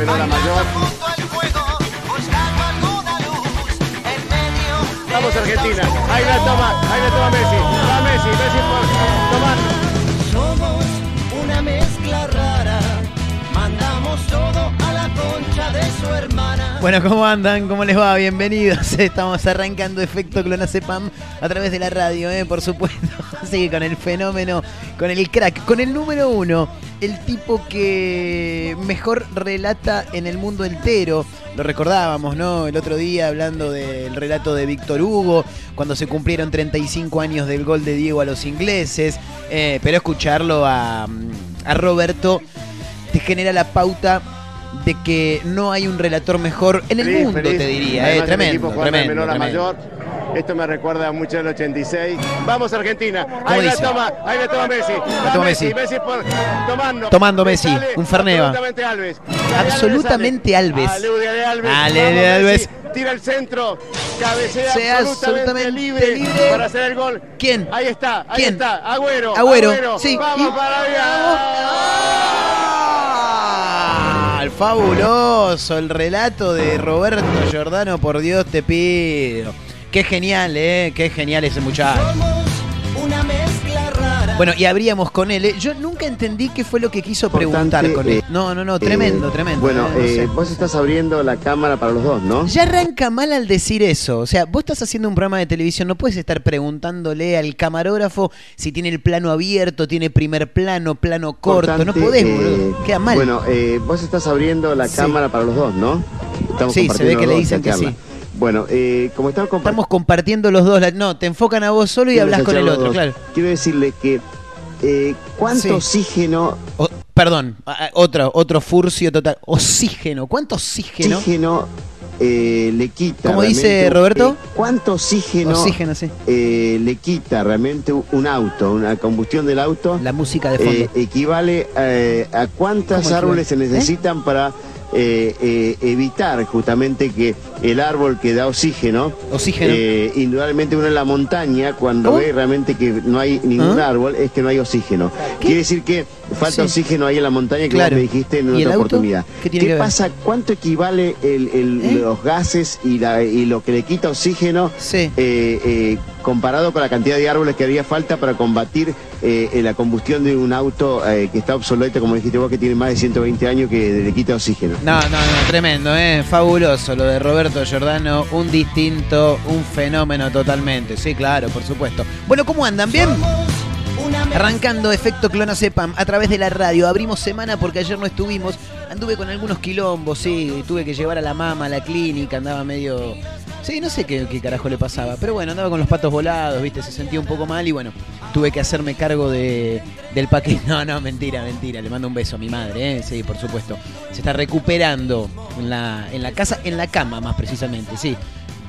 En medio de Vamos Argentina, ahí la toma, ahí la toma Messi, va Messi, Messi por, tomando. Somos una mezcla rara, mandamos todo a la concha de su hermana. Bueno, ¿cómo andan? ¿Cómo les va? Bienvenidos. Estamos arrancando Efecto Clonacepam a través de la radio, ¿eh? por supuesto. Así que con el fenómeno, con el crack, con el número uno, el tipo que mejor relata en el mundo entero. Lo recordábamos, ¿no? El otro día hablando del relato de Víctor Hugo, cuando se cumplieron 35 años del gol de Diego a los ingleses. Eh, pero escucharlo a, a Roberto te genera la pauta de que no hay un relator mejor en el Feliz, mundo, feliz. te diría, Además eh, tremendo, tremendo, menor a tremendo. mayor. Esto me recuerda mucho del 86. Vamos Argentina, ahí la toma, ahí la toma Messi, va toma Messi, Messi. Por, tomando. Tomando Messi, un Ferneva. Absolutamente Alves. Absolutamente Alves. Aleluya de Alves. Ale de Alves. Tira el centro, cabecea Sea absolutamente, absolutamente libre, libre. para hacer el gol. ¿Quién? Ahí está, ahí ¿Quién? está, Agüero. Agüero, sí. Vamos Y- para allá. ¡Ah! El fabuloso, el relato de Roberto Giordano, por Dios te pido. Qué genial, ¿eh? Qué genial ese muchacho. Somos una mezcla rara. Bueno, y abríamos con él. ¿eh? Yo nunca entendí qué fue lo que quiso preguntar Importante, con él. eh, No, no, no, tremendo, Eh, tremendo. Bueno, eh, no sé. vos estás abriendo la cámara para los dos, ¿no? Ya arranca mal al decir eso. O sea, vos estás haciendo un programa de televisión, no puedes estar preguntándole al camarógrafo si tiene el plano abierto, tiene primer plano, plano corto. No podés, boludo. Queda mal. Bueno, eh, vos estás abriendo la Sí. cámara para los dos, ¿no? Estamos Sí, se ve que le dicen que sí. Bueno, eh, como estamos compartiendo Estamos compartiendo los dos. la- No, te enfocan a vos solo y hablas con el otro, claro. Quiero decirle que eh, cuánto Sí. oxígeno, O- perdón, otro, otro furcio total. Oxígeno. ¿Cuánto oxígeno? oxígeno eh, le quita. ¿Cómo dice Roberto? eh, ¿Cuánto oxígeno, Oxígeno, sí. eh, le quita realmente un auto, una combustión del auto? La música de fondo. eh, equivale eh, a cuántas ¿Cómo árboles se equivale? Necesitan para eh, eh, evitar justamente que el árbol que da oxígeno, Oxígeno. eh, indudablemente uno en la montaña, cuando ¿Cómo? ve realmente que no hay ningún ¿Ah? árbol, es que no hay oxígeno. ¿Qué? Quiere decir que falta Sí. oxígeno ahí en la montaña que Claro. me dijiste en ¿Y el otra oportunidad. ¿Qué tiene que ver? pasa? ¿Cuánto equivale el- el- ¿Eh? los gases y, la- y lo que le quita oxígeno Sí. eh, eh, comparado con la cantidad de árboles que haría falta para combatir eh, eh, la combustión de un auto que está obsoleto, como dijiste vos, que tiene más de 120 años que le quita oxígeno? No, no, no, tremendo, ¿eh? Fabuloso lo de Roberto Giordano, un distinto, un fenómeno totalmente. Sí, claro, por supuesto. Bueno, ¿cómo andan? ¿Bien? Arrancando efecto Clonazepam a través de la radio. Abrimos semana porque ayer no estuvimos. Anduve con algunos quilombos, sí. Tuve que llevar a la mamá a la clínica. Andaba medio. Sí, no sé qué, qué carajo le pasaba. Pero bueno, andaba con los patos volados, viste. Se sentía un poco mal y bueno, tuve que hacerme cargo de, del paquete. No, no, mentira, mentira. Le mando un beso a mi madre, ¿eh? Sí, por supuesto. Se está recuperando en la, en la casa, en la cama más precisamente, sí.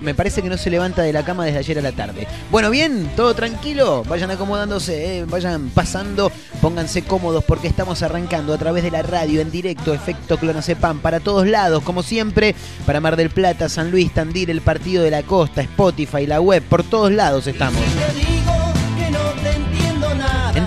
Me parece que no se levanta de la cama desde ayer a la tarde. Bueno, bien, todo tranquilo. Vayan acomodándose, eh, vayan pasando, pónganse cómodos porque estamos arrancando a través de la radio en directo, efecto Clonacepam, para todos lados, como siempre, para Mar del Plata, San Luis, Tandil, el Partido de la Costa, Spotify, la web, por todos lados estamos.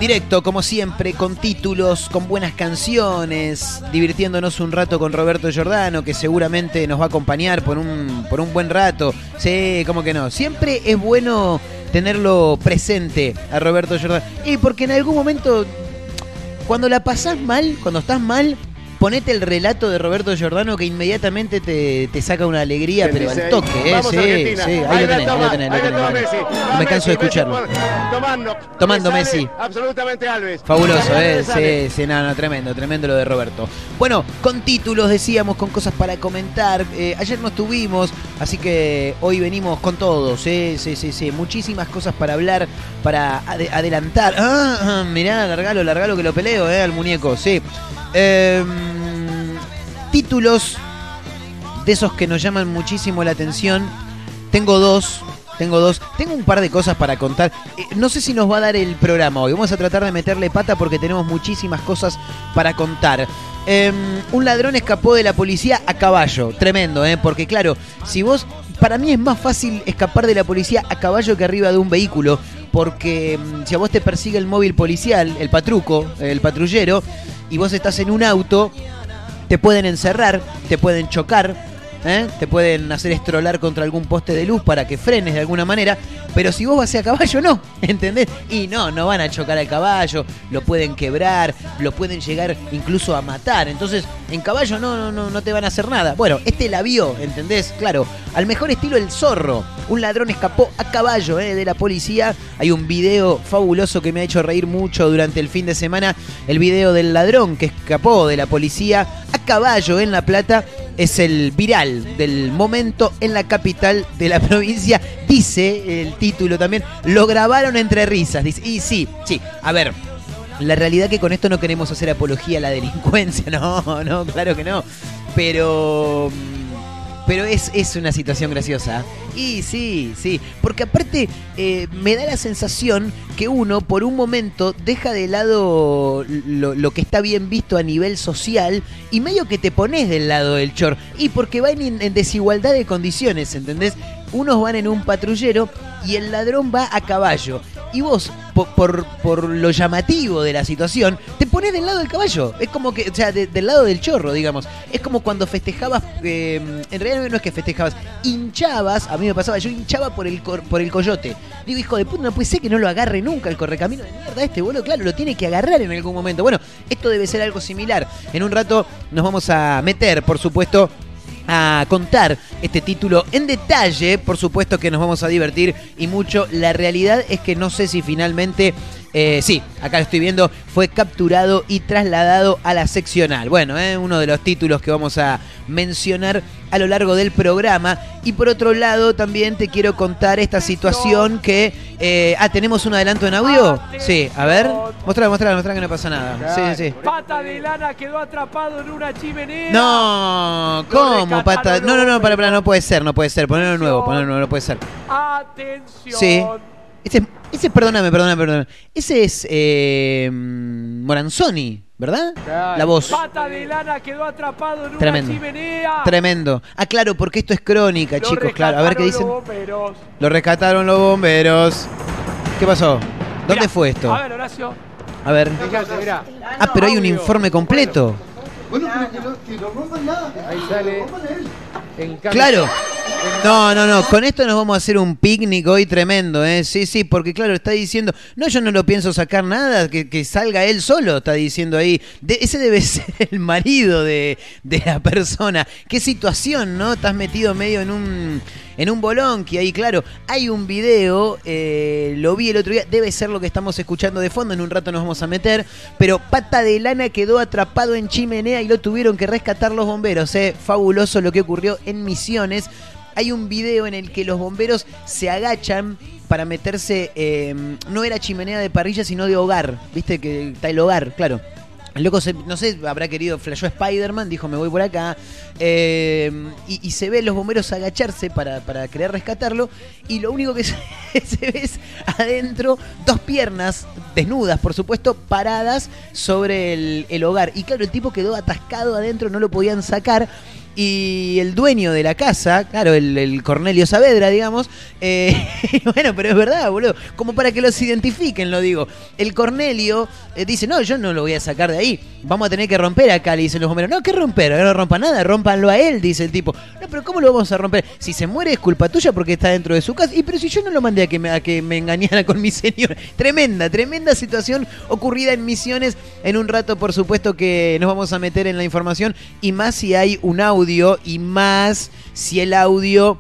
Directo, como siempre, con títulos, con buenas canciones, divirtiéndonos un rato con Roberto Giordano, que seguramente nos va a acompañar por un, por un buen rato. Sí, como que no. Siempre es bueno tenerlo presente a Roberto Giordano. Y porque en algún momento, cuando la pasás mal, cuando estás mal, ponete el relato de Roberto Giordano que inmediatamente te, te saca una alegría, ¿Quién pero al toque, ¿eh? Vamos Sí, Argentina. sí, ahí lo tenés, ahí lo tenés, ahí tenés, lo tenés. No me canso de escucharlo. Messi por- Tomando. Tomando Messi. Absolutamente Alves. Fabuloso, ¿eh? Sí, sí, no, no, tremendo, tremendo lo de Roberto. Bueno, con títulos decíamos, con cosas para comentar. Eh, ayer no estuvimos, así que hoy venimos con todos, sí, sí, sí, sí. Muchísimas cosas para hablar, para ade- adelantar. Ah, ah, mirá, largalo, largalo que lo peleo, ¿eh? Al muñeco, sí. Em, títulos de esos que nos llaman muchísimo la atención. Tengo dos. Tengo dos. Tengo un par de cosas para contar. Eh, no sé si nos va a dar el programa hoy. Vamos a tratar de meterle pata porque tenemos muchísimas cosas para contar. Em, un ladrón escapó de la policía a caballo. Tremendo, ¿eh? Porque claro, si vos... Para mí es más fácil escapar de la policía a caballo que arriba de un vehículo. Porque mm, si a vos te persigue el móvil policial, el patruco, el patrullero, y vos estás en un auto, te pueden encerrar, te pueden chocar, ¿eh? te pueden hacer estrolar contra algún poste de luz para que frenes de alguna manera, pero si vos vas a caballo no, ¿entendés? Y no, no van a chocar al caballo, lo pueden quebrar, lo pueden llegar incluso a matar, entonces en caballo no, no, no, no te van a hacer nada. Bueno, este la vio, ¿entendés? Claro, al mejor estilo el zorro, un ladrón escapó a caballo ¿eh? de la policía, hay un video fabuloso que me ha hecho reír mucho durante el fin de semana, el video del ladrón que escapó de la policía a caballo en La Plata es el viral del momento en la capital de la provincia. Dice el título también, lo grabaron entre risas. Dice, y sí, sí, a ver. La realidad que con esto no queremos hacer apología a la delincuencia, no, no, claro que no. Pero pero es, es una situación graciosa. Y sí, sí. Porque aparte eh, me da la sensación que uno por un momento deja de lado lo, lo que está bien visto a nivel social y medio que te pones del lado del chor. Y porque van en, en desigualdad de condiciones, ¿entendés? Unos van en un patrullero y el ladrón va a caballo. Y vos, por, por, por lo llamativo de la situación, te pones del lado del caballo. Es como que, o sea, de- del lado del chorro, digamos. Es como cuando festejabas, eh, en realidad no es que festejabas, hinchabas, a mí me pasaba, yo hinchaba por el, cor- por el coyote. Digo, hijo de puta, no puede ser que no lo agarre nunca el correcamino de mierda este, boludo. Claro, lo tiene que agarrar en algún momento. Bueno, esto debe ser algo similar. En un rato nos vamos a meter, por supuesto, a contar este título en detalle. Por supuesto que nos vamos a divertir y mucho. La realidad es que no sé si finalmente, eh, sí, acá lo estoy viendo, fue capturado y trasladado a la seccional. Bueno, eh, uno de los títulos que vamos a mencionar a lo largo del programa. Y por otro lado, también te quiero contar esta situación que... eh, ah, ¿tenemos un adelanto en audio? Sí, a ver. Mostrar, mostrar, mostrar que no pasa nada. Sí, sí. Pata de lana quedó atrapado en una chimenea. No, ¿cómo, pata? No, no, no, para, para, no puede ser, no puede ser. Ponerlo nuevo, ponerlo nuevo, no puede ser. Atención. Sí. Ese, ese, perdóname, perdóname, perdóname. Ese es eh, Moranzoni. ¿verdad? Claro. La voz. Pata de lana quedó atrapado en Tremendo. una chimenea. Tremendo. Ah, claro, porque esto es crónica, Lo chicos, claro. A ver qué dicen. los bomberos. Lo rescataron los bomberos. ¿Qué pasó? ¿Dónde Mirá, fue esto? A ver, Horacio. A ver. Fíjate, mirá. Ah, pero hay un informe completo. Ahí sale. En cambio- Claro. No, no, no. Con esto nos vamos a hacer un picnic hoy tremendo, ¿eh? Sí, sí, porque claro, está diciendo, no, yo no lo pienso sacar nada, que, que salga él solo, está diciendo ahí. De- ese debe ser el marido de, de la persona. Qué situación, ¿no? Estás metido medio en un, en un bolón, que ahí, claro, hay un video, eh, lo vi el otro día, debe ser lo que estamos escuchando de fondo, en un rato nos vamos a meter, pero Pata de Lana quedó atrapado en chimenea y lo tuvieron que rescatar los bomberos, ¿eh? Fabuloso lo que ocurrió en Misiones. Hay un video en el que los bomberos se agachan para meterse, eh, no era chimenea de parrilla, sino de hogar, viste que está el hogar, claro. El loco, se- no sé, habrá querido, flashó Spider-Man, dijo me voy por acá, eh, y, se ve los bomberos agacharse para, para querer rescatarlo, y lo único que se, se ve es adentro dos piernas desnudas, por supuesto, paradas sobre el, el hogar. Y claro, el tipo quedó atascado adentro, no lo podían sacar. Y el dueño de la casa, claro, el, el Cornelio Saavedra, digamos, eh, bueno, pero es verdad, boludo, como para que los identifiquen, lo digo. El Cornelio eh, dice, no, yo no lo voy a sacar de ahí, vamos a tener que romper acá, le dicen los bomberos. No, ¿qué romper? No rompa nada, rompanlo a él, dice el tipo. No, pero ¿cómo lo vamos a romper? Si se muere es culpa tuya porque está dentro de su casa. Y pero si yo no lo mandé a a que me engañara con mi señor. Tremenda, tremenda situación ocurrida en Misiones. En un rato, por supuesto, que nos vamos a meter en la información. Y más si hay un audio y más si el audio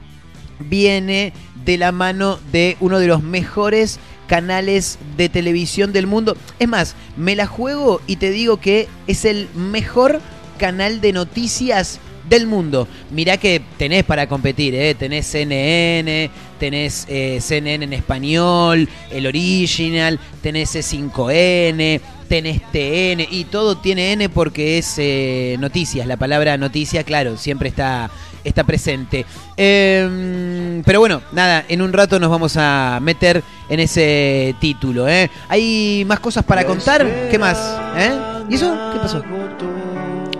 viene de la mano de uno de los mejores canales de televisión del mundo. Es más, me la juego y te digo que es el mejor canal de noticias del mundo. Mirá que tenés para competir, ¿eh? tenés CNN, tenés eh, CNN en español, el original, tenés E5N, tenés TN y todo tiene N porque es eh, noticias. La palabra noticia, claro, siempre está, está presente. Em, pero bueno, nada, en un rato nos vamos a meter en ese título. ¿eh? ¿Hay más cosas para contar? ¿Qué más? ¿Eh? ¿Y eso? ¿Qué pasó?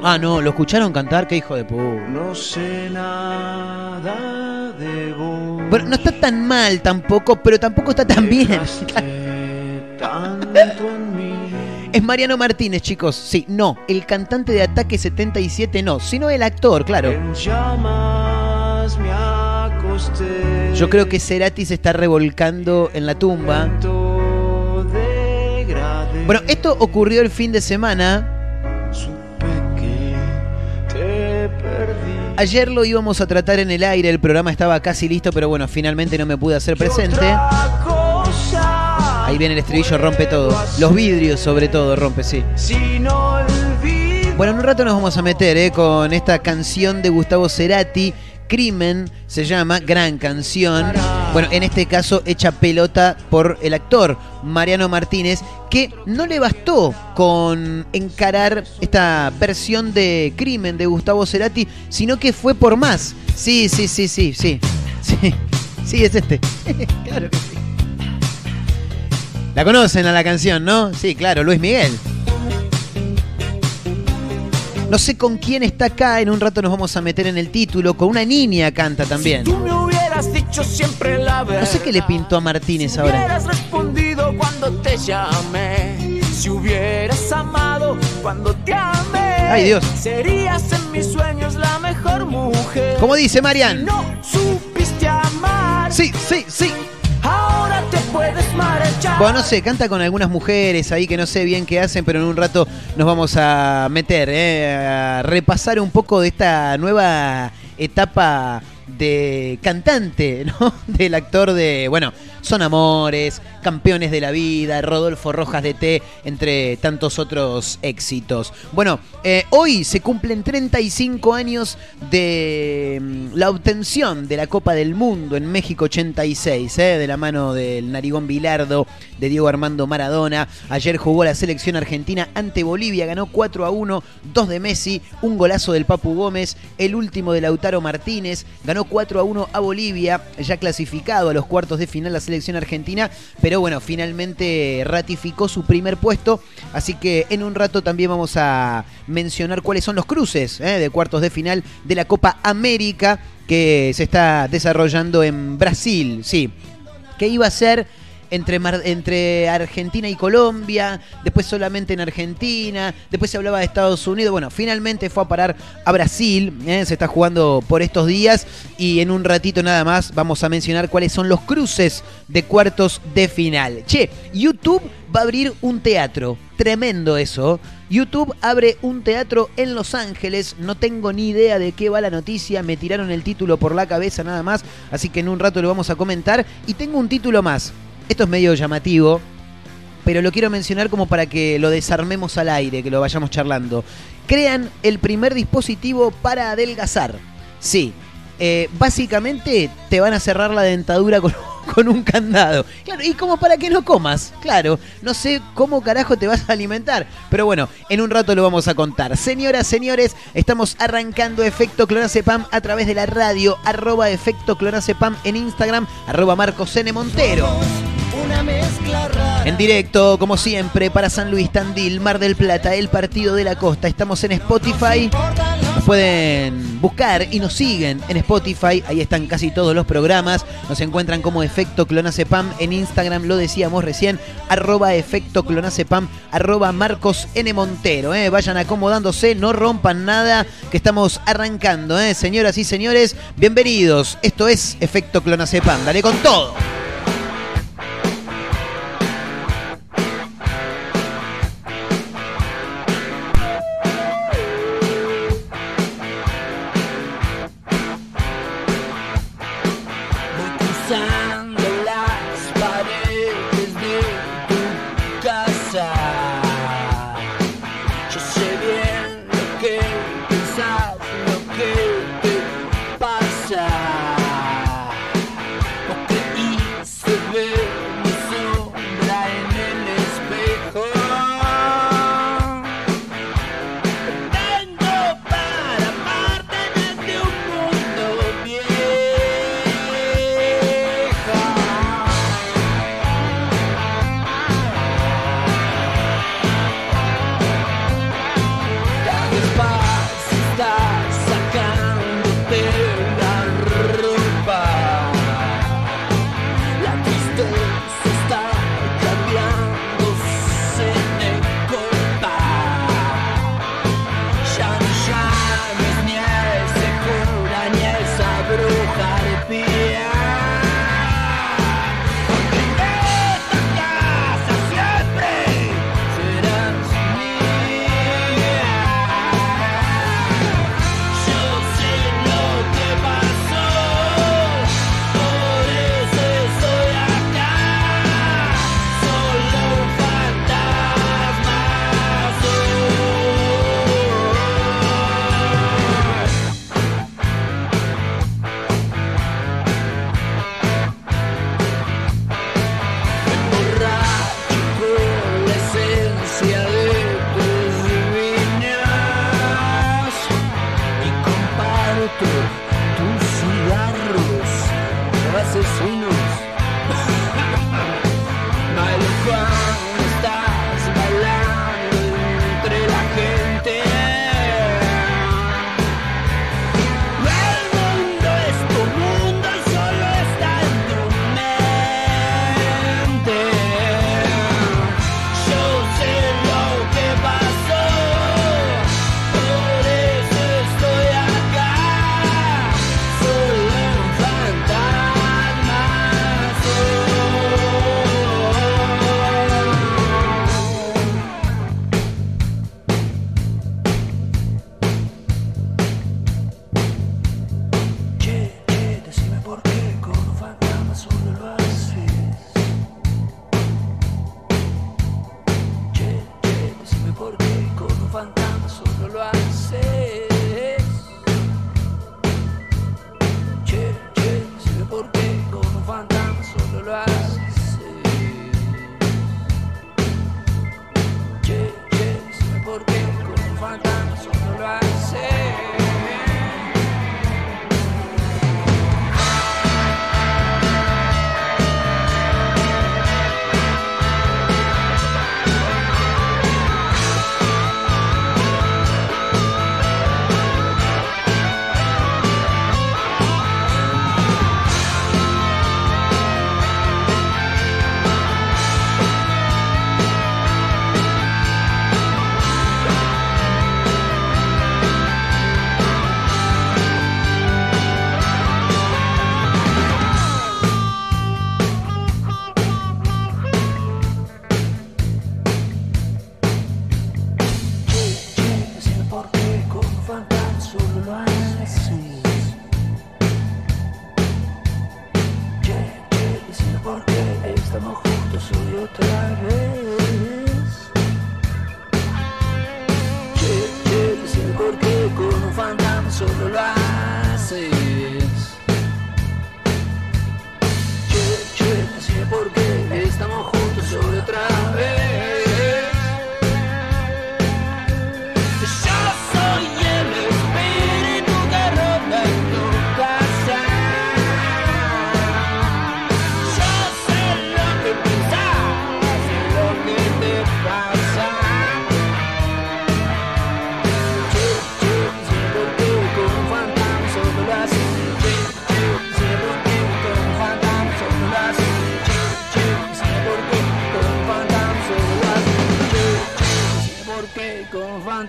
Ah, no, ¿lo escucharon cantar? ¡Qué hijo de puta! No sé nada de vos. Bueno, no está tan mal tampoco, pero tampoco está tan bien. Tanto. Es Mariano Martínez, chicos. Sí, no. El cantante de Ataque 77 no, sino el actor, claro. En llamas me acosté. Yo creo que Cerati se está revolcando en la tumba. Bueno, esto ocurrió el fin de semana. Supe que te perdí. Ayer lo íbamos a tratar en el aire, el programa estaba casi listo, pero bueno, finalmente no me pude hacer presente. Ahí viene el estribillo, rompe todo. Los vidrios sobre todo rompe, sí. Bueno, en un rato nos vamos a meter eh, con esta canción de Gustavo Cerati, Crimen, se llama, gran canción. Bueno, en este caso hecha pelota por el actor Mariano Martínez, que no le bastó con encarar esta versión de Crimen de Gustavo Cerati, sino que fue por más. Sí, sí, sí, sí, sí. Sí, sí es este. claro sí. La conocen a la canción, ¿no? Sí, claro, Luis Miguel. No sé con quién está acá, en un rato nos vamos a meter en el título, con una niña canta también. Tú me hubieras dicho siempre la verdad. No sé qué le pintó a Martínez Si ahora. hubieras respondido cuando te llamé. Si hubieras amado cuando te amé. Ay, Dios. Serías en mis sueños la mejor mujer. ¿Cómo dice Si Marian? no supiste amar. Sí, sí, sí. Ahora. Bueno, no sé, canta con algunas mujeres ahí que no sé bien qué hacen, pero en un rato nos vamos a meter, eh, a repasar un poco de esta nueva etapa de cantante, ¿no? Del actor de, bueno, Son Amores, Campeones de la Vida, Rodolfo Rojas de T, entre tantos otros éxitos. Bueno, eh, hoy se cumplen 35 años de mm, la obtención de la Copa del Mundo en México 86, eh, de la mano del Narigón Bilardo, de Diego Armando Maradona. Ayer jugó la selección argentina ante Bolivia, ganó 4 a 1, 2 de Messi, un golazo del Papu Gómez, el último de Lautaro Martínez, ganó 4 a 1 a Bolivia, ya clasificado a los cuartos de final la selección selección argentina, pero bueno, finalmente ratificó su primer puesto, así que en un rato también vamos a mencionar cuáles son los cruces ¿eh? de cuartos de final de la Copa América que se está desarrollando en Brasil, sí, que iba a ser entre, entre Argentina y Colombia, después solamente en Argentina, después se hablaba de Estados Unidos, bueno, finalmente fue a parar a Brasil, ¿eh? se está jugando por estos días y en un ratito nada más vamos a mencionar cuáles son los cruces de cuartos de final. Che, YouTube va a abrir un teatro, tremendo eso. YouTube abre un teatro en Los Ángeles. No tengo ni idea de qué va la noticia. Me tiraron el título por la cabeza nada más. Así que en un rato lo vamos a comentar. Y tengo un título más. Esto es medio llamativo, pero lo quiero mencionar como para que lo desarmemos al aire, que lo vayamos charlando. Crean el primer dispositivo para adelgazar. Sí, eh, básicamente te van a cerrar la dentadura con, con, un candado. Claro, y como para que no comas, claro. No sé cómo carajo te vas a alimentar. Pero bueno, en un rato lo vamos a contar. Señoras, señores, estamos arrancando Efecto Clonacepam a través de la radio, arroba Efecto Clonacepam en Instagram, arroba Marcos N. Montero. En directo, como siempre, para San Luis, Tandil, Mar del Plata, el Partido de la Costa. Estamos en Spotify. Pueden buscar y nos siguen en Spotify. Ahí están casi todos los programas. Nos encuentran como Efecto Clonacepam en Instagram. Lo decíamos recién. Arroba Efecto Clonacepam. Arroba Marcos N. Montero. ¿eh? Vayan acomodándose. No rompan nada. Que estamos arrancando. ¿eh? Señoras y señores, bienvenidos. Esto es Efecto Clonacepam. Dale con todo.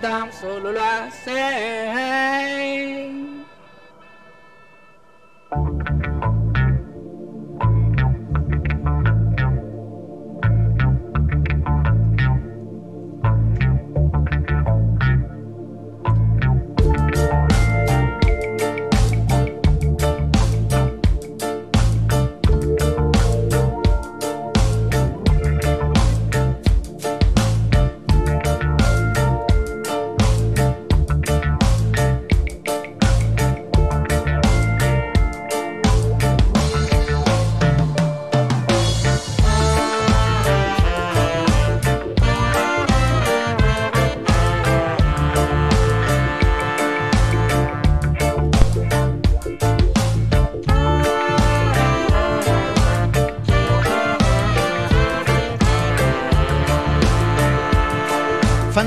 Con un fantasma solo lo haces.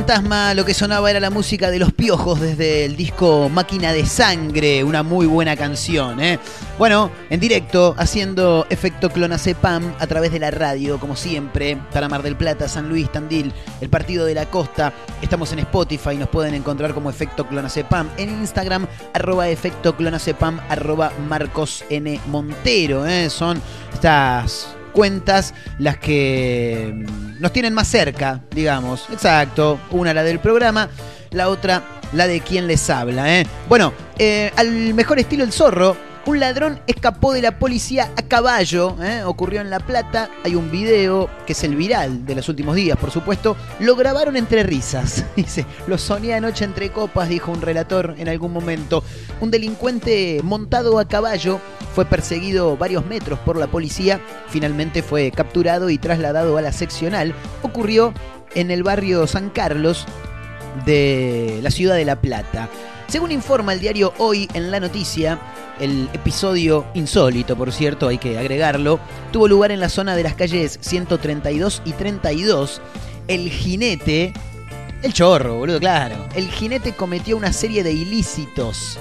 Fantasma, lo que sonaba era la música de los piojos desde el disco Máquina de Sangre, una muy buena canción. ¿eh? Bueno, en directo, haciendo efecto Clonacepam a través de la radio, como siempre, para Mar del Plata, San Luis, Tandil, el Partido de la Costa. Estamos en Spotify, nos pueden encontrar como efecto Clonacepam. En Instagram, arroba efecto Clonacepam, arroba Marcos N. Montero. ¿eh? Son estas cuentas las que mm, nos tienen más cerca, digamos. Exacto. Una la del programa, la otra la de quien les habla. ¿eh? Bueno, eh, al mejor estilo el zorro. Un ladrón escapó de la policía a caballo, ¿eh? ocurrió en La Plata, hay un video que es el viral de los últimos días, por supuesto, lo grabaron entre risas, dice, lo soñé anoche entre copas, dijo un relator en algún momento. Un delincuente montado a caballo fue perseguido varios metros por la policía, finalmente fue capturado y trasladado a la seccional. Ocurrió en el barrio San Carlos de la ciudad de La Plata. Según informa el diario Hoy en la noticia, el episodio insólito, por cierto, hay que agregarlo, tuvo lugar en la zona de las calles 132 y 32. El jinete, el chorro, boludo, claro. El jinete cometió una serie de ilícitos.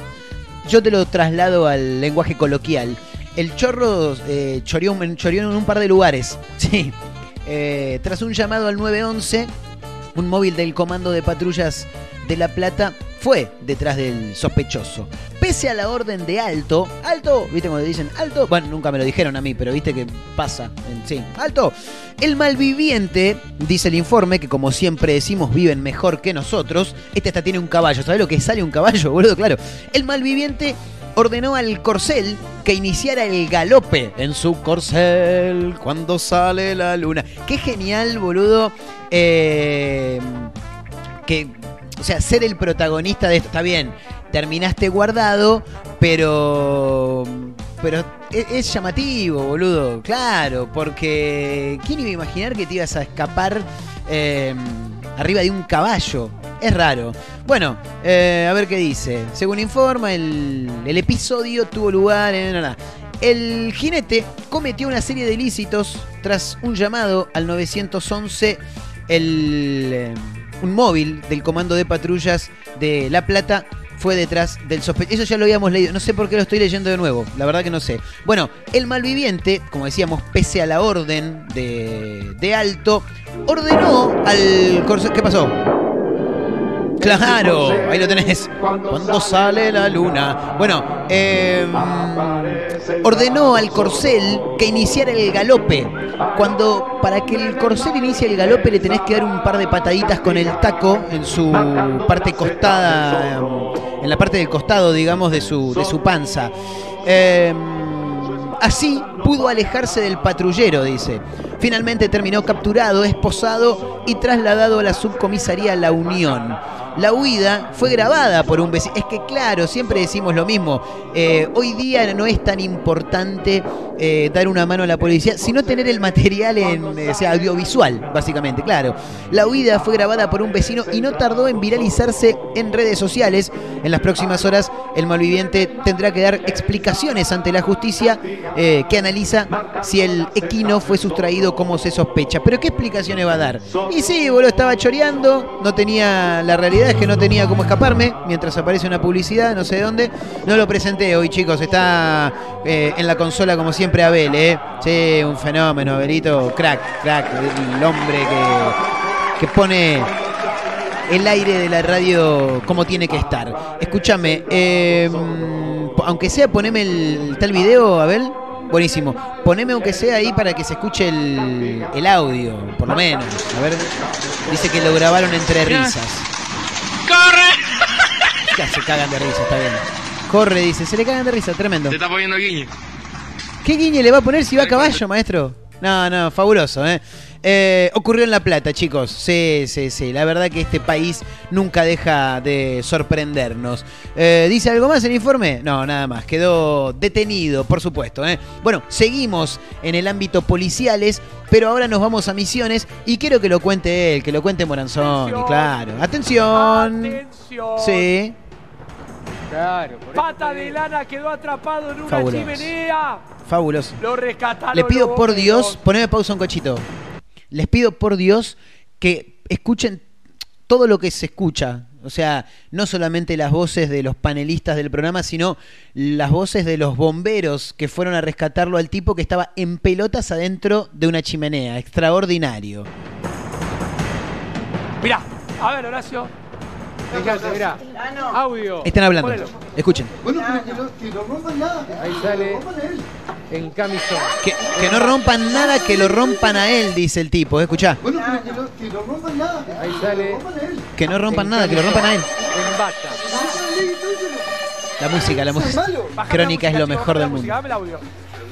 Yo te lo traslado al lenguaje coloquial. El chorro eh, choreó, en- un par de lugares. Sí. Eh, tras un llamado al 911, un móvil del Comando de Patrullas de La Plata fue detrás del sospechoso. Pese a la orden de alto, alto, ¿viste cuando dicen alto? Bueno, nunca me lo dijeron a mí, pero viste que pasa. Sí, alto. El malviviente, dice el informe, que como siempre decimos, viven mejor que nosotros. Este hasta tiene un caballo. ¿Sabes lo que sale un caballo, boludo? Claro. El malviviente ordenó al corcel que iniciara el galope en su corcel cuando sale la luna. Qué genial, boludo. Eh, que, o sea, ser el protagonista de esto, está bien, terminaste guardado, pero... Pero es, es llamativo, boludo, claro, porque ¿quién iba a imaginar que te ibas a escapar eh, arriba de un caballo? Es raro. Bueno, eh, a ver qué dice. Según informa, el, el episodio tuvo lugar en... El jinete cometió una serie de ilícitos tras un llamado al 911, el, eh, un móvil del Comando de Patrullas de La Plata fue detrás del sospechoso. Eso ya lo habíamos leído, no sé por qué lo estoy leyendo de nuevo, la verdad que no sé. Bueno, el malviviente, como decíamos, pese a la orden de, de alto, ordenó al. ¿Qué pasó? Claro, ahí lo tenés. Cuando sale la luna. Bueno, eh, ordenó al corcel que iniciara el galope. Cuando para que el corcel inicie el galope le tenés que dar un par de pataditas con el taco en su parte costada, en la parte del costado, digamos, de su, de su panza. Eh, así pudo alejarse del patrullero, dice. Finalmente terminó capturado, esposado y trasladado a la subcomisaría La Unión. La huida fue grabada por un vecino. Es que claro, siempre decimos lo mismo. Eh, hoy día no es tan importante eh, dar una mano a la policía, sino tener el material en eh, audiovisual, básicamente, claro. La huida fue grabada por un vecino y no tardó en viralizarse en redes sociales. En las próximas horas, el malviviente tendrá que dar explicaciones ante la justicia que analiza si el equino fue sustraído como se sospecha. Pero ¿qué explicaciones va a dar? Y sí, boludo, estaba choreando, no tenía, la realidad es que no tenía cómo escaparme, mientras aparece una publicidad, no sé de dónde. No lo presenté hoy, chicos, está eh, en la consola como siempre Abel, ¿eh? Sí, un fenómeno, Abelito, crack, crack, el hombre que, que pone el aire de la radio como tiene que estar. Escúchame, eh, aunque sea, poneme el tal video, Abel. Buenísimo. Poneme aunque sea ahí para que se escuche el, el audio, por lo menos. A ver, dice que lo grabaron entre risas. Se cagan de risa, está bien. Corre, dice, se le cagan de risa, tremendo. Te está poniendo guiñe. ¿Qué guiñe le va a poner si va a caballo, maestro? No, no, fabuloso, ¿eh? Eh, ocurrió en La Plata, chicos. Sí, sí, sí. La verdad que este país nunca deja de sorprendernos. Eh, ¿Dice algo más el informe? No, nada más. Quedó detenido, por supuesto. ¿eh? Bueno, seguimos en el ámbito policiales, pero ahora nos vamos a misiones y quiero que lo cuente él, que lo cuente Moranzoni, Atención. claro. Atención. Atención. Sí, Claro, por eso Pata de lana quedó atrapado en una Fabuloso. chimenea. fabuloso. Lo rescataron. Le pido por. Dios, poneme pausa un cochito. Les pido por Dios que escuchen todo lo que se escucha. O sea, no solamente las voces de los panelistas del programa, sino las voces de los bomberos que fueron a rescatarlo al tipo que estaba en pelotas adentro de una chimenea. Extraordinario. Mirá, a ver, Horacio. Fíjate, mirá. Audio. Están hablando. Ponelo. Escuchen. Bueno, pero que no, que no rompan nada. Ahí Que sale. lo rompan a él. En camisón. Que, que no rompan nada, que lo rompan a él, dice el tipo. Escuchá. Bueno, pero que no, que no rompan nada. Ahí Que sale. lo rompan a él. Que no rompan En nada, que lo rompan a él. En bata. La música, la música. Crónica la es lo mejor del mundo. música, Dame el audio.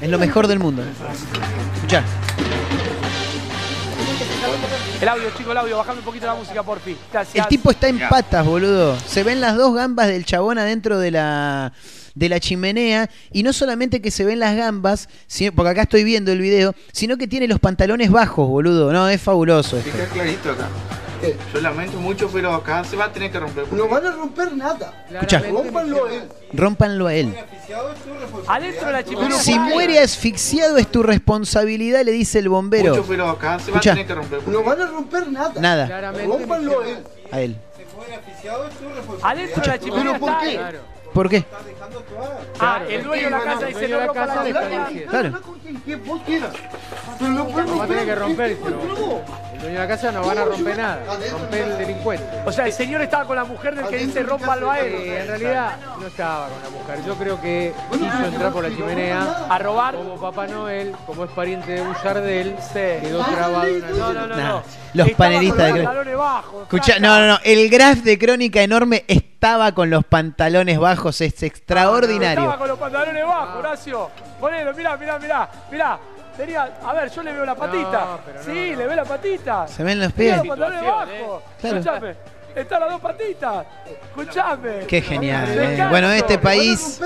Es lo mejor del mundo. Escuchá. El audio, chico, el audio. Bajame un poquito la música, por fin. Gracias. El tipo está en patas, boludo. Se ven las dos gambas del chabón adentro de la de la chimenea y no solamente que se ven las gambas, sino- porque acá estoy viendo el video, sino que tiene los pantalones bajos, boludo. No, es fabuloso esto. Clarito acá. ¿Qué? Yo lamento mucho, pero acá se va a tener que romper. No van a romper nada. Escuchá. Rómpanlo a él. Rómpanlo a él. Adentro de la chimenea. Pero Si muere asfixiado es tu responsabilidad, le dice el bombero. Mucho, pero acá se va a tener que romper. No van a romper nada. Nada, Claramente. Rómpanlo a él. a él. Adentro de la chimenea. ¿Pero por está- qué? Claro. ¿por qué? Ah, el dueño de la casa dice no rompa la Claro. Habla con quien que vos quieras. Pero no a que romper. El dueño de la casa no van a romper nada. Romper el delincuente. O sea, el señor estaba con la mujer del que dice rómpalo a Eh, en él. realidad no estaba con la mujer. Yo creo que quiso entrar por la chimenea. A robar. Como Papá Noel, como es pariente de Bullardel, Sí. quedó trabado una No, no, no, los Estaba panelistas con de Crónica. Escucha, no, no, no. El graf de crónica enorme estaba con los pantalones bajos. Es Estaba extraordinario. con los pantalones bajos, Horacio. Ponelo, mirá, mirá, mirá, mirá. A ver, yo le veo la patita. pero no, sí, no. le ve la patita. Se ven los pies. los pantalones bajos. Claro. Escuchame, están las dos patitas. Escuchame. Qué genial. Eh. Bueno, este país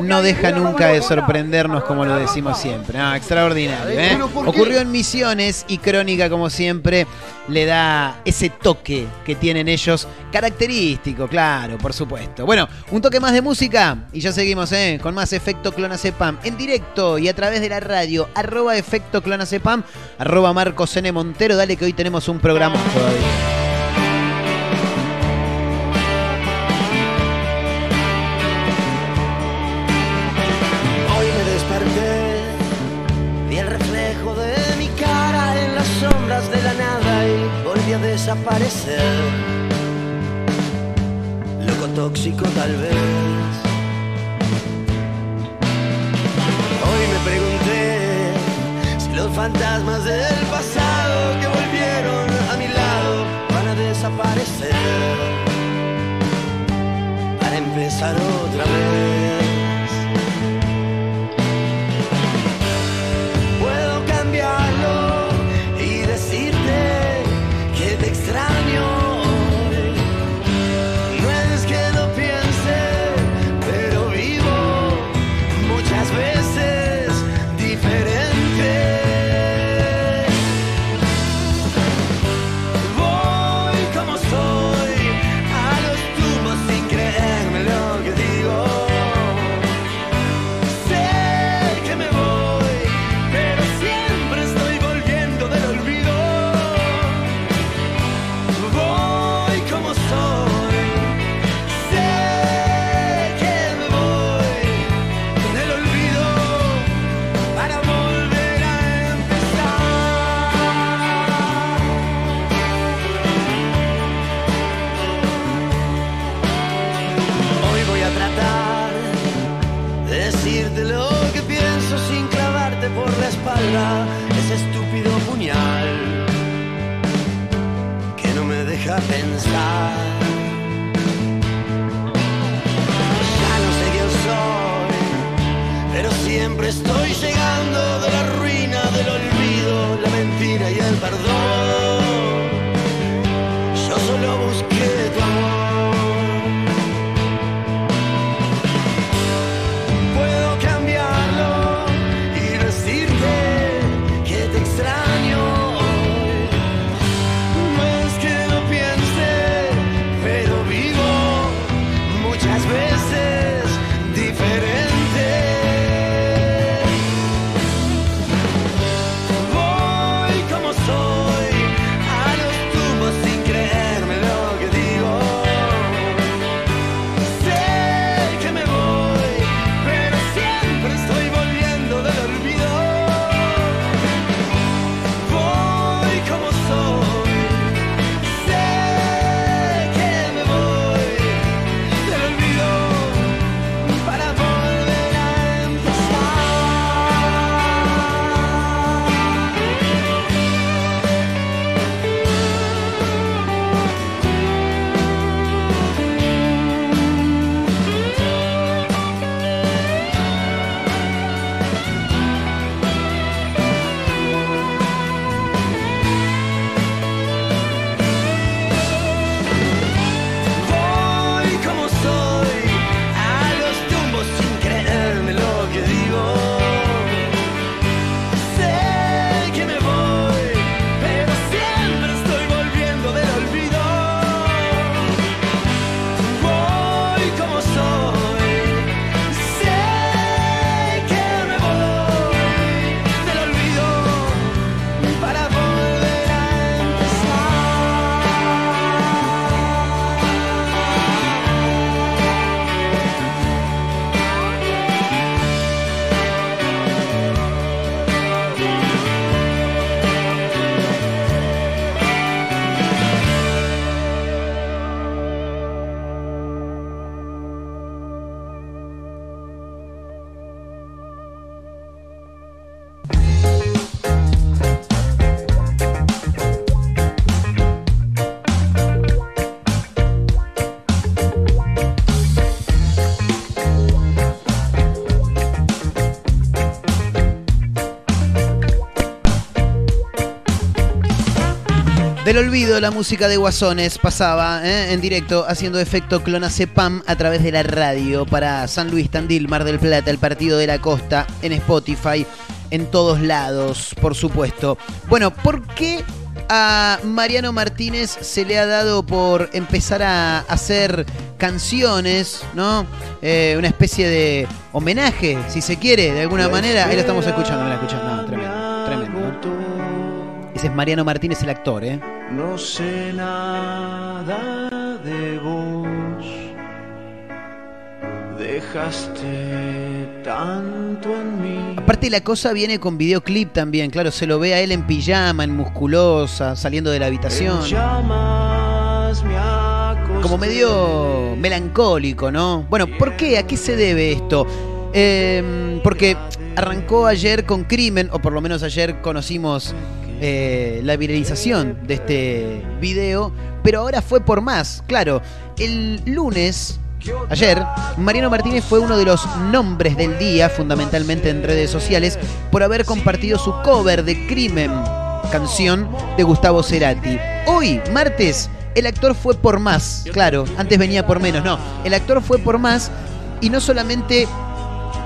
no deja nunca de sorprendernos como lo decimos siempre. No, extraordinario. ¿eh? Ocurrió en Misiones y Crónica, como siempre, le da ese toque que tienen ellos, característico, claro, por supuesto. Bueno, un toque más de música y ya seguimos ¿eh? con más Efecto Clonacepam en directo y a través de la radio, arroba Efecto Clonacepam, arroba Marcos N. Montero. Dale que hoy tenemos un programa todavía. Desaparecer. Loco tóxico tal vez. Hoy me pregunté si los fantasmas del pasado que volvieron a mi lado van a desaparecer para empezar otra vez. Del olvido, la música de Guasones pasaba ¿eh? en directo haciendo efecto Clonacepam a través de la radio para San Luis, Tandil, Mar del Plata, el Partido de la Costa, en Spotify, en todos lados, por supuesto. Bueno, ¿por qué a Mariano Martínez se le ha dado por empezar a hacer canciones, ¿no? Eh, una especie de homenaje, si se quiere, de alguna manera. Ahí lo estamos escuchando, me la escuchan. No, tremendo. Es Mariano Martínez, el actor, ¿eh? No sé nada de vos. Dejaste tanto en mí. Aparte la cosa viene con videoclip también, claro, se lo ve a él en pijama, en musculosa, saliendo de la habitación. Llamas me acosté. Como medio melancólico, ¿no? Bueno, ¿por qué? ¿A qué se debe esto? Eh, porque arrancó ayer con Crimen, o por lo menos ayer conocimos eh, la viralización de este video, pero ahora fue por más. Claro, el lunes, ayer, Mariano Martínez fue uno de los nombres del día, fundamentalmente en redes sociales, por haber compartido su cover de Crimen, canción de Gustavo Cerati. Hoy, martes, el actor fue por más. Claro, antes venía por menos, no. El actor fue por más y no solamente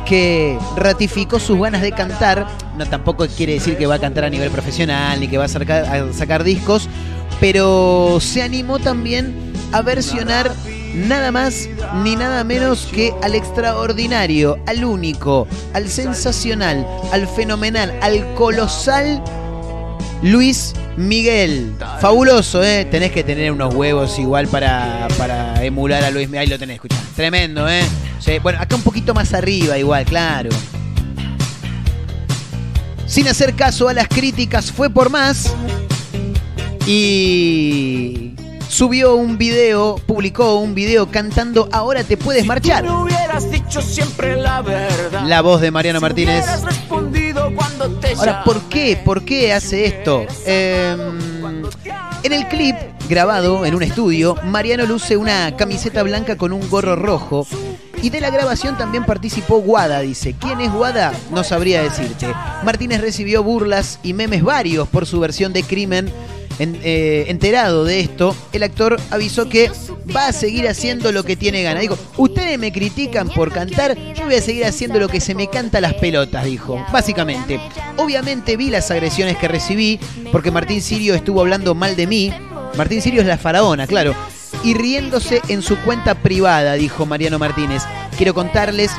que ratificó sus ganas de cantar, no tampoco quiere decir que va a cantar a nivel profesional ni que va a sacar, a sacar discos, pero se animó también a versionar nada más ni nada menos que al extraordinario, al único, al sensacional, al fenomenal, al colosal Luis Miguel. Fabuloso, ¿eh? Tenés que tener unos huevos igual para, para emular a Luis Miguel. Ahí lo tenés, escuchá. Tremendo, ¿eh? Sí, bueno, acá un poquito más arriba igual, claro. Sin hacer caso a las críticas, fue por más. Y subió un video, publicó un video cantando Ahora te puedes marchar. Hubieras dicho siempre la verdad. La voz de Mariano Martínez. Ahora, ¿por qué? ¿Por qué hace esto? Eh, en el clip grabado en un estudio, Mariano luce una camiseta blanca con un gorro rojo. Y de la grabación también participó Guada, dice. ¿Quién es Guada? No sabría decirte. Martínez recibió burlas y memes varios por su versión de crimen. Eh, enterado de esto, el actor avisó que va a seguir haciendo lo que tiene ganas. Dijo, ustedes me critican por cantar, yo voy a seguir haciendo lo que se me canta las pelotas, dijo. Básicamente, obviamente vi las agresiones que recibí, porque Martín Sirio estuvo hablando mal de mí. Martín Sirio es la faraona, claro. Y riéndose en su cuenta privada, dijo Mariano Martínez. Quiero contarles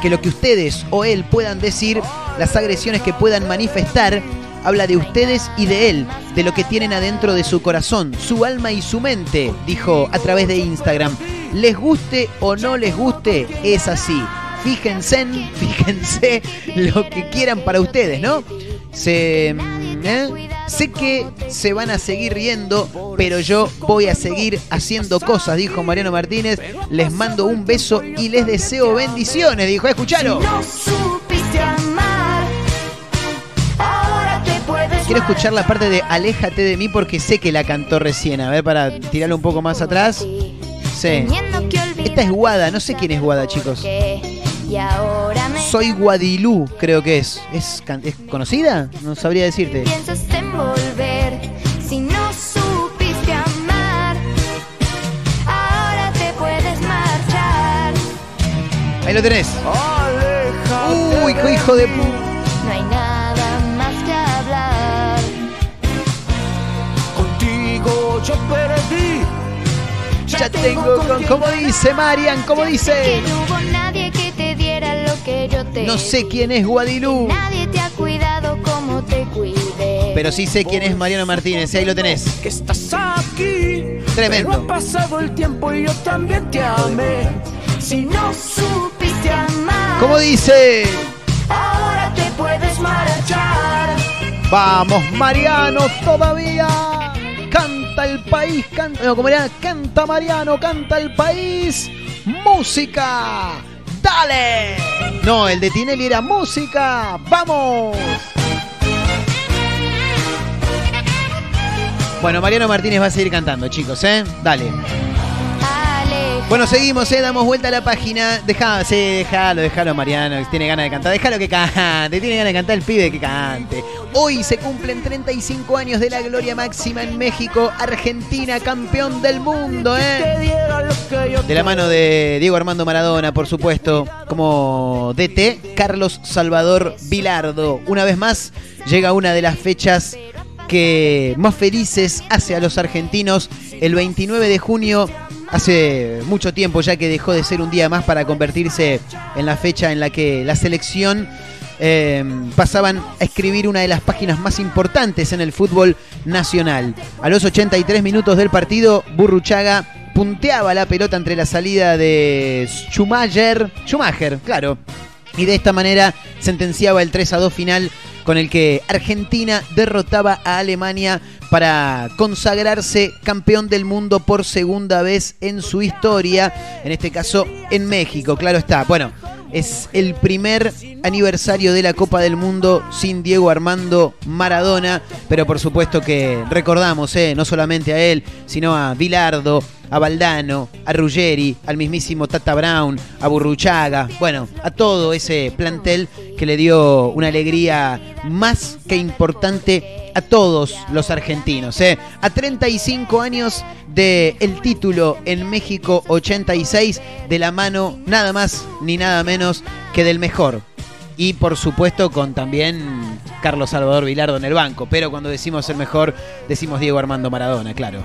que lo que ustedes o él puedan decir, las agresiones que puedan manifestar, habla de ustedes y de él, de lo que tienen adentro de su corazón, su alma y su mente, dijo a través de Instagram. Les guste o no les guste, es así. Fíjense, en- fíjense lo que quieran para ustedes, ¿no? Se, mm, ¿eh? Sé que se van a seguir riendo, pero yo voy a seguir haciendo cosas, dijo Mariano Martínez. Les mando un beso y les deseo bendiciones, dijo. Escuchalo. Quiero escuchar la parte de Aléjate de mí porque sé que la cantó recién. A ver, para tirarlo un poco más atrás. Sí. Esta es Guada, no sé quién es Guada, chicos. Soy Guadilú, creo que es. ¿Es, conocida? No sabría decirte. piensas en volver. Si no supiste amar, ahora te puedes marchar. Ahí lo tenés. Uy, qué hijo de pu... Yo perdí. Ya tengo con... Como dice Marian, como Que dice. no hubo nadie que te diera lo que yo te No sé quién es Guadilú. Nadie te ha cuidado como te cuidé. Pero sí sé quién es Mariano Martínez. y Ahí lo tenés. Que estás aquí. Tremendo. Pero ha pasado el tiempo y yo también te amé. Si no supiste amar. Como dice. Ahora te puedes marchar. Vamos, Mariano, todavía. Canta el país, canta. Canta Mariano, canta el país. Música. Dale. No, el de Tinelli era música. Vamos. Bueno, Mariano Martínez va a seguir cantando, chicos, ¿eh? Dale. Bueno, seguimos, ¿eh? Damos vuelta a la página. Dejá, sí, déjalo, déjalo, Mariano, que tiene ganas de cantar. Déjalo que cante, tiene ganas de cantar el pibe que cante. Hoy se cumplen 35 años de la gloria máxima en México. Argentina, campeón del mundo, ¿eh? De la mano de Diego Armando Maradona, por supuesto, como DT, Carlos Salvador Vilardo. Una vez más, llega una de las fechas que más felices hace a los argentinos. El 29 de junio, hace mucho tiempo ya que dejó de ser un día más para convertirse en la fecha en la que la selección eh, pasaban a escribir una de las páginas más importantes en el fútbol nacional. A los 83 minutos del partido, Burruchaga punteaba la pelota entre la salida de Schumacher, Schumacher, claro, y de esta manera sentenciaba el 3 a 2 final con el que Argentina derrotaba a Alemania para consagrarse campeón del mundo por segunda vez en su historia, en este caso en México, claro está. Bueno, es el primer aniversario de la Copa del Mundo sin Diego Armando Maradona, pero por supuesto que recordamos, eh, no solamente a él, sino a Bilardo, a Valdano, a Ruggeri, al mismísimo Tata Brown, a Burruchaga, bueno, a todo ese plantel que le dio una alegría más que importante a todos los argentinos. ¿eh? A 35 años del el título en México 86, de la mano nada más ni nada menos que del mejor. Y por supuesto con también Carlos Salvador Vilardo en el banco. Pero cuando decimos el mejor, decimos Diego Armando Maradona, claro.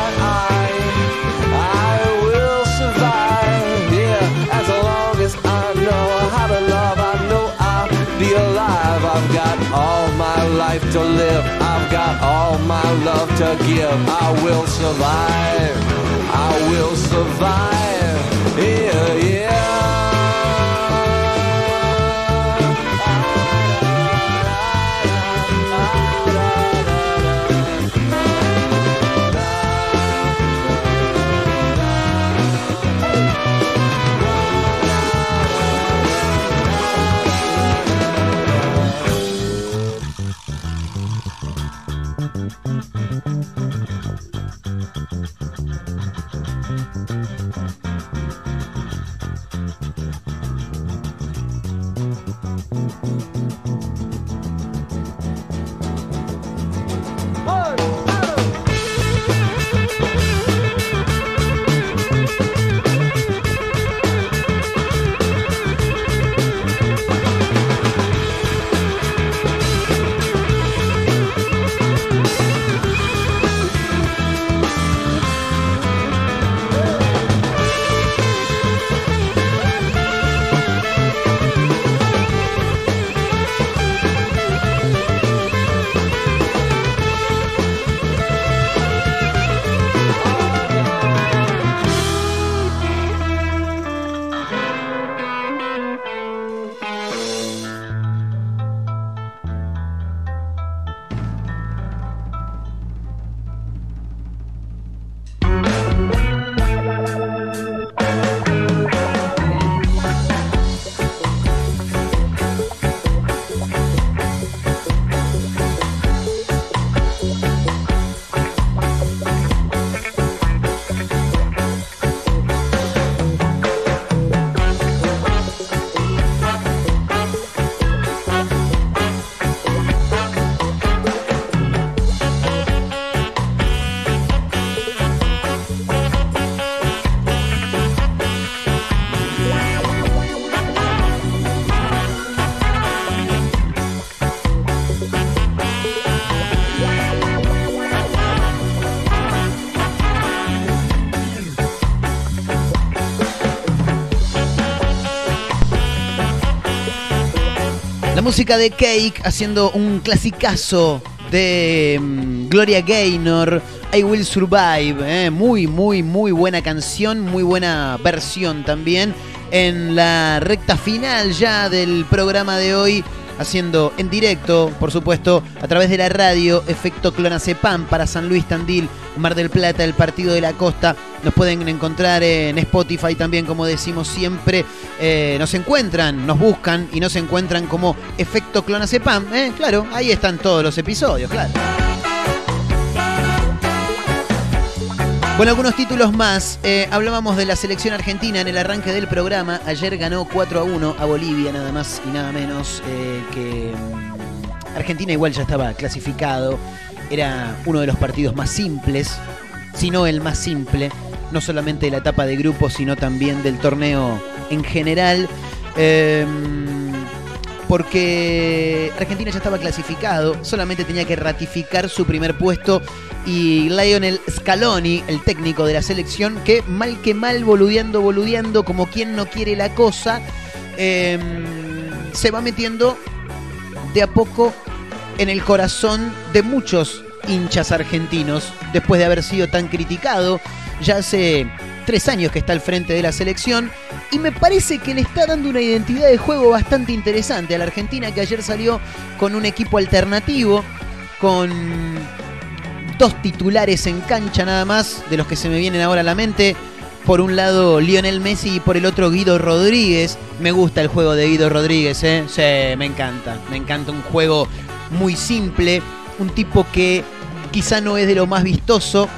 life to live. I've got all my love to give. I will survive. I will survive. Música de Cake haciendo un clasicazo de mm, Gloria Gaynor, I Will Survive. eh, Muy, muy, muy buena canción, muy buena versión también. En la recta final ya del programa de hoy, haciendo en directo, por supuesto, a través de la radio, efecto Clonacepam para San Luis Tandil, Mar del Plata, el Partido de la Costa. Nos pueden encontrar en Spotify también, como decimos siempre. Eh, nos encuentran, nos buscan y nos encuentran como efecto Clonacepam. ¿eh? Claro, ahí están todos los episodios, claro. Bueno, algunos títulos más. Eh, hablábamos de la selección argentina en el arranque del programa. Ayer ganó 4 a 1 a Bolivia, nada más y nada menos eh, que mm, Argentina igual ya estaba clasificado. Era uno de los partidos más simples, si no el más simple, no solamente de la etapa de grupos, sino también del torneo en general. Eh, porque Argentina ya estaba clasificado, solamente tenía que ratificar su primer puesto y Lionel Scaloni, el técnico de la selección, que mal que mal, boludeando, boludeando, como quien no quiere la cosa, eh, se va metiendo de a poco en el corazón de muchos hinchas argentinos, después de haber sido tan criticado. Ya hace tres años que está al frente de la selección y me parece que le está dando una identidad de juego bastante interesante a la Argentina que ayer salió con un equipo alternativo, con dos titulares en cancha nada más, de los que se me vienen ahora a la mente. Por un lado Lionel Messi y por el otro Guido Rodríguez. Me gusta el juego de Guido Rodríguez, ¿eh? Sí, me encanta. Me encanta un juego muy simple. Un tipo que quizá no es de lo más vistoso,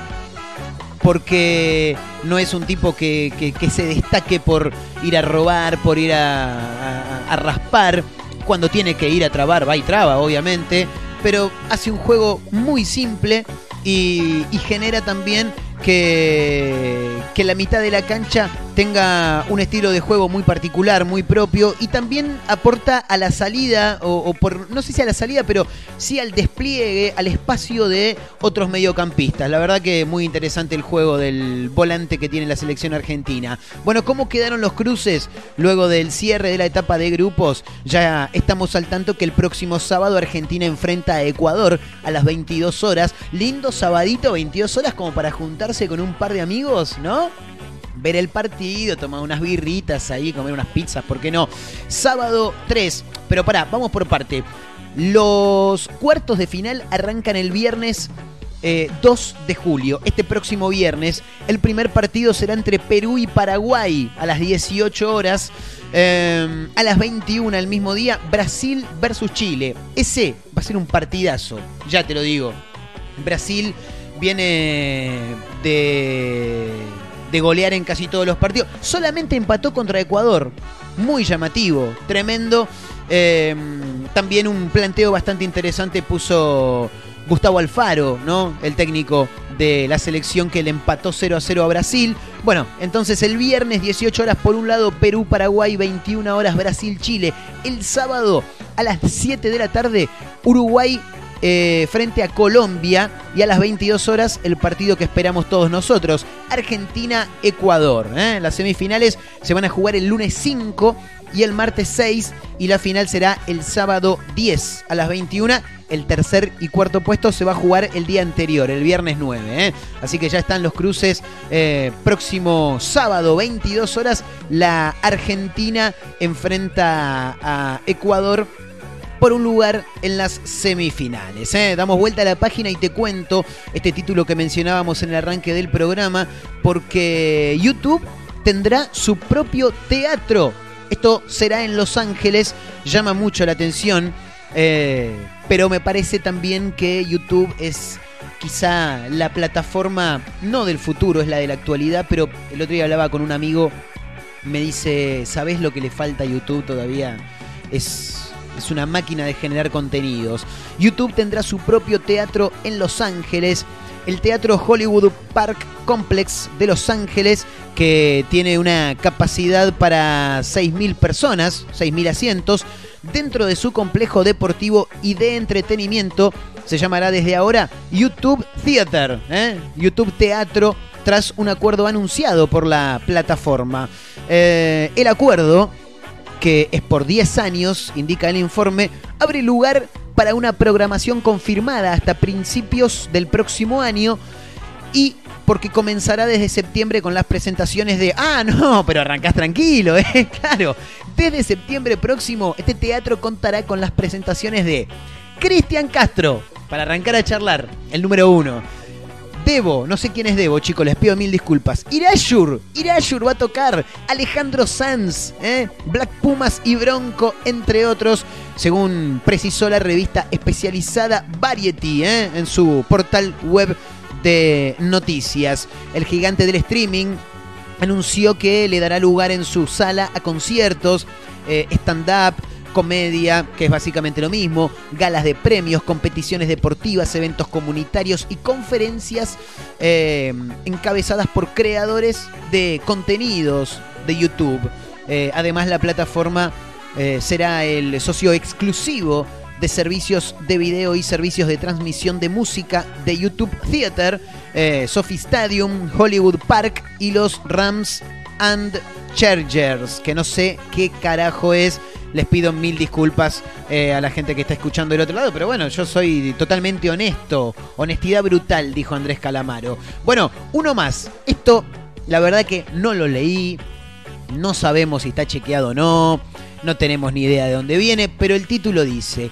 porque no es un tipo que, que- se destaque por ir a robar, por ir a, raspar. Cuando tiene que ir a trabar, va y traba, obviamente. Pero hace un juego muy simple y genera también que, la mitad de la cancha tenga un estilo de juego muy particular, muy propio y también aporta a la salida, o, o por, no sé si a la salida, pero sí al despliegue, al espacio de otros mediocampistas. La verdad que muy interesante el juego del volante que tiene la selección argentina. Bueno, ¿cómo quedaron los cruces luego del cierre de la etapa de grupos? Ya estamos al tanto que el próximo sábado Argentina enfrenta a Ecuador a las 22 horas. Lindo sabadito, 22 horas como para juntarse con un par de amigos, ¿no? ver el partido, tomar unas birritas ahí, comer unas pizzas, ¿por qué no? Sábado 3, pero pará, vamos por parte. Los cuartos de final arrancan el viernes eh, 2 de julio. Este próximo viernes, el primer partido será entre Perú y Paraguay a las 18 horas. Eh, a las 21 el mismo día, Brasil versus Chile. Ese va a ser un partidazo, ya te lo digo. Brasil viene de, de golear en casi todos los partidos. Solamente empató contra Ecuador. Muy llamativo, tremendo. Eh, también un planteo bastante interesante puso Gustavo Alfaro, ¿no? El técnico de la selección que le empató 0 a 0 a Brasil. Bueno, entonces el viernes 18 horas por un lado Perú, Paraguay, 21 horas Brasil, Chile. El sábado a las 7 de la tarde Uruguay eh, frente a Colombia y a las 22 horas el partido que esperamos todos nosotros, Argentina-Ecuador. ¿eh? Las semifinales se van a jugar el lunes 5 y el martes 6 y la final será el sábado 10 a las 21. El tercer y cuarto puesto se va a jugar el día anterior, el viernes 9. ¿eh? Así que ya están los cruces. próximo sábado, 22 horas, la Argentina enfrenta a Ecuador por un lugar en las semifinales. ¿eh? Damos vuelta a la página y te cuento este título que mencionábamos en el arranque del programa, porque YouTube tendrá su propio teatro. Esto será en Los Ángeles, llama mucho la atención, eh, pero me parece también que YouTube es quizá la plataforma, no del futuro, es la de la actualidad, pero el otro día hablaba con un amigo, me dice, ¿sabes lo que le falta a YouTube todavía? Es es una máquina de generar contenidos. YouTube tendrá su propio teatro en Los Ángeles, el Teatro Hollywood Park Complex de Los Ángeles, que tiene una capacidad para 6.000 personas, 6.000 asientos, dentro de su complejo deportivo y de entretenimiento. Se llamará desde ahora YouTube Theater, ¿eh? YouTube Teatro, tras un acuerdo anunciado por la plataforma. Eh, el acuerdo que es por 10 años, indica el informe, abre lugar para una programación confirmada hasta principios del próximo año y porque comenzará desde septiembre con las presentaciones de... Ah, no, pero arrancás tranquilo, ¿eh? Claro, desde septiembre próximo este teatro contará con las presentaciones de Cristian Castro, para arrancar a charlar, el número uno. Debo, no sé quién es Debo, chicos, les pido mil disculpas. Irashur, Irashur va a tocar. Alejandro Sanz, ¿eh? Black Pumas y Bronco, entre otros, según precisó la revista especializada Variety ¿eh? en su portal web de noticias. El gigante del streaming anunció que le dará lugar en su sala a conciertos, eh, stand-up, comedia, que es básicamente lo mismo, galas de premios, competiciones deportivas, eventos comunitarios y conferencias eh, encabezadas por creadores de contenidos de YouTube. Eh, además, la plataforma eh, será el socio exclusivo de servicios de video y servicios de transmisión de música de YouTube Theater, Sophie Stadium, Hollywood Park y los Rams and Chargers, que no sé qué carajo es. Les pido mil disculpas eh, a la gente que está escuchando del otro lado, pero bueno, yo soy totalmente honesto. Honestidad brutal, dijo Andrés Calamaro. Bueno, uno más. Esto, la verdad que no lo leí. No sabemos si está chequeado o no. No tenemos ni idea de dónde viene, pero el título dice,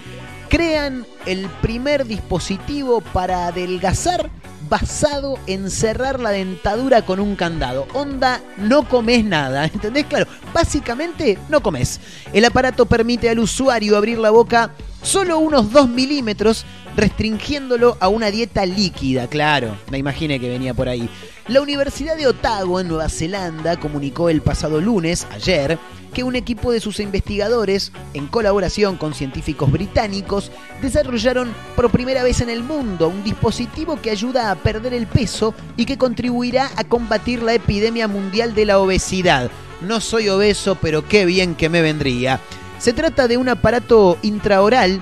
crean el primer dispositivo para adelgazar basado en cerrar la dentadura con un candado. Onda, no comes nada, ¿entendés? Claro, básicamente no comes. El aparato permite al usuario abrir la boca solo unos 2 milímetros, restringiéndolo a una dieta líquida, claro, me imaginé que venía por ahí. La Universidad de Otago, en Nueva Zelanda, comunicó el pasado lunes, ayer, que un equipo de sus investigadores, en colaboración con científicos británicos, desarrollaron por primera vez en el mundo un dispositivo que ayuda a perder el peso y que contribuirá a combatir la epidemia mundial de la obesidad. No soy obeso, pero qué bien que me vendría. Se trata de un aparato intraoral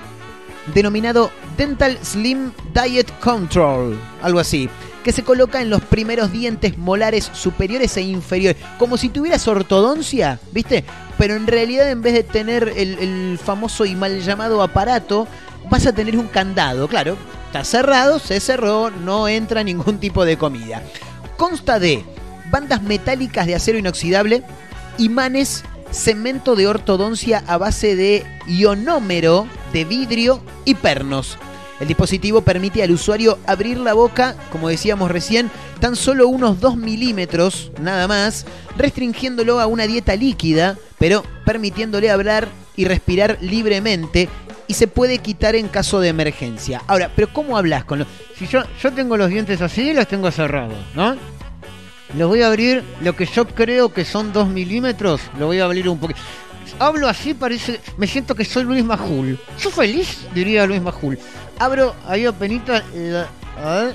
denominado Dental Slim Diet Control, algo así, que se coloca en los primeros dientes molares superiores e inferiores, como si tuvieras ortodoncia, ¿viste? Pero en realidad en vez de tener el, famoso y mal llamado aparato, vas a tener un candado, claro, está cerrado, se cerró, no entra ningún tipo de comida. Consta de bandas metálicas de acero inoxidable, imanes, cemento de ortodoncia a base de ionómero de vidrio y pernos. El dispositivo permite al usuario abrir la boca, como decíamos recién, tan solo unos 2 milímetros, nada más, restringiéndolo a una dieta líquida, pero permitiéndole hablar y respirar libremente y se puede quitar en caso de emergencia. Ahora, pero ¿cómo hablas con los... Si yo, yo tengo los dientes así y los tengo cerrados, ¿no? Los voy a abrir, lo que yo creo que son 2 milímetros, lo voy a abrir un poquito. Hablo así, parece. Me siento que soy Luis Majul. Yo feliz, diría Luis Majul. Abro ahí apenita. la- a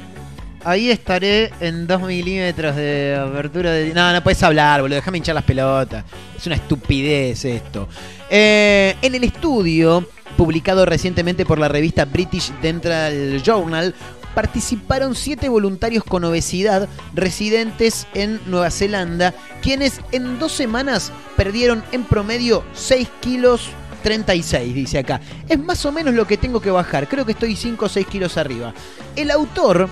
ahí estaré en 2 milímetros de apertura de. No, no puedes hablar, boludo. Déjame hinchar las pelotas. Es una estupidez esto. Eh, en el estudio, publicado recientemente por la revista British Dental Journal, participaron siete voluntarios con obesidad residentes en Nueva Zelanda, quienes en dos semanas perdieron en promedio 6 kilos 36, dice acá. Es más o menos lo que tengo que bajar, creo que estoy 5 o 6 kilos arriba. El autor...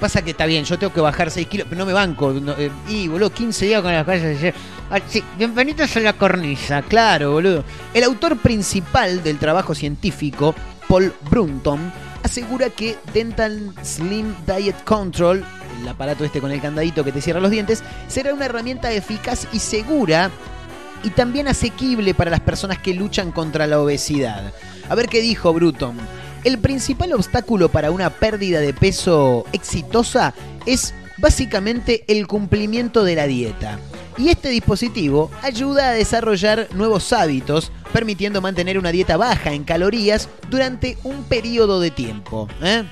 Pasa que está bien, yo tengo que bajar 6 kilos, pero no me banco. eh, y, boludo, 15 días con las calles. Ah, sí, bienvenidos a la cornisa, claro, boludo. El autor principal del trabajo científico, Paul Brunton, asegura que Dental Slim Diet Control, el aparato este con el candadito que te cierra los dientes, será una herramienta eficaz y segura y también asequible para las personas que luchan contra la obesidad. A ver qué dijo Bruton. El principal obstáculo para una pérdida de peso exitosa es básicamente el cumplimiento de la dieta. Y este dispositivo ayuda a desarrollar nuevos hábitos, permitiendo mantener una dieta baja en calorías durante un periodo de tiempo. ¿eh?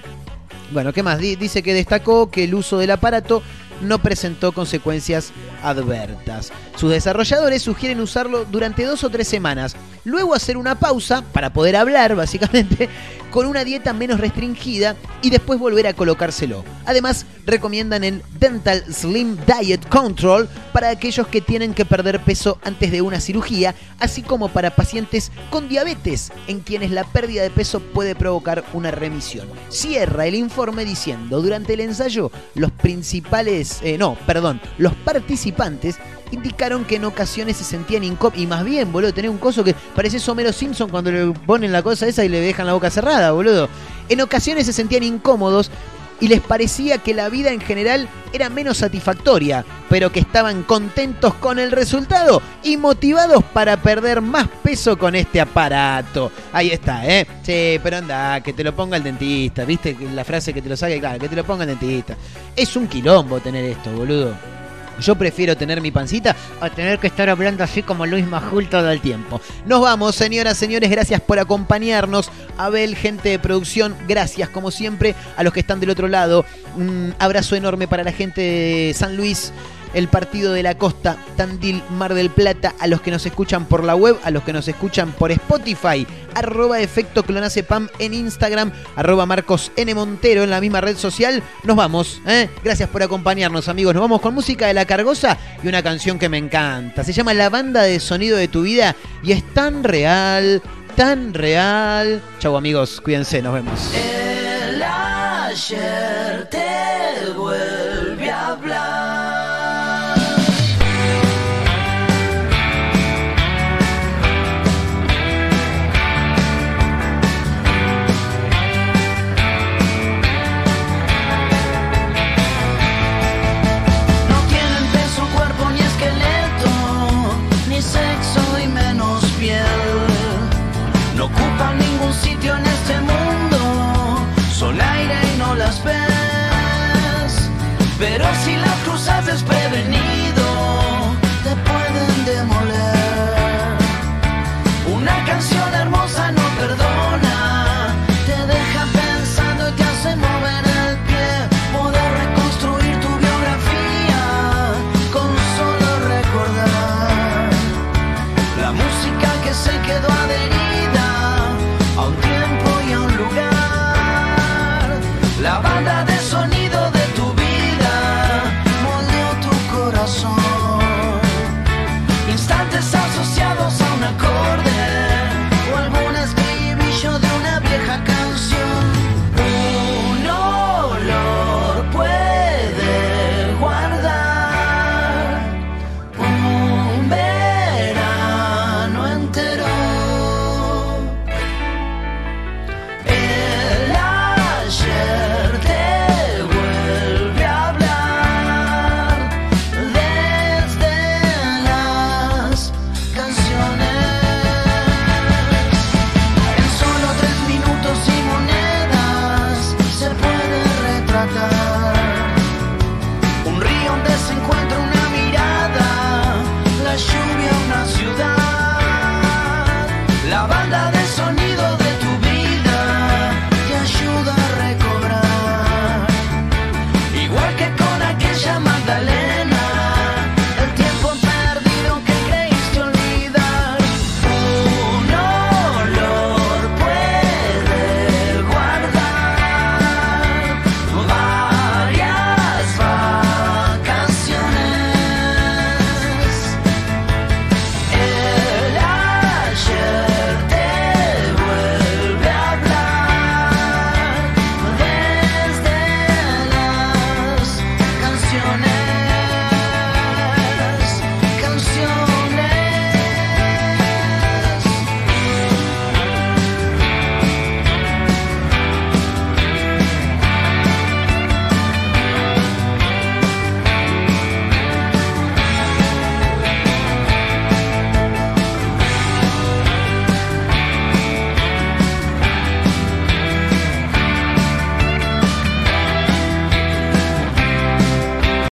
Bueno, ¿qué más? Di- Dice que destacó que el uso del aparato no presentó consecuencias advertas. Sus desarrolladores sugieren usarlo durante dos o tres semanas, luego hacer una pausa para poder hablar, básicamente, con una dieta menos restringida y después volver a colocárselo. Además, recomiendan el Dental Slim Diet Control para aquellos que tienen que perder peso antes de una cirugía, así como para pacientes con diabetes, en quienes la pérdida de peso puede provocar una remisión. Cierra el informe diciendo, durante el ensayo, los principales, eh, no, perdón, los participantes indicaron que en ocasiones se sentían incómodos. Y más bien, boludo, tener un coso que parece Homero Simpson cuando le ponen la cosa esa y le dejan la boca cerrada, boludo. En ocasiones se sentían incómodos y les parecía que la vida en general era menos satisfactoria, pero que estaban contentos con el resultado y motivados para perder más peso con este aparato. Ahí está, ¿eh? Sí, pero anda, que te lo ponga el dentista, ¿viste? La frase que te lo saque, claro, que te lo ponga el dentista. Es un quilombo tener esto, boludo. Yo prefiero tener mi pancita a tener que estar hablando así como Luis Majul todo el tiempo. Nos vamos, señoras, señores. Gracias por acompañarnos. Abel, gente de producción, gracias como siempre a los que están del otro lado. Un abrazo enorme para la gente de San Luis. El partido de la costa, Tandil, Mar del Plata, a los que nos escuchan por la web, a los que nos escuchan por Spotify, arroba efecto clonacepam en Instagram, arroba Marcos N. Montero en la misma red social. Nos vamos, ¿eh? Gracias por acompañarnos, amigos. Nos vamos con música de La Cargosa y una canción que me encanta. Se llama La banda de sonido de tu vida y es tan real, tan real. Chau, amigos, cuídense, nos vemos. El ayer te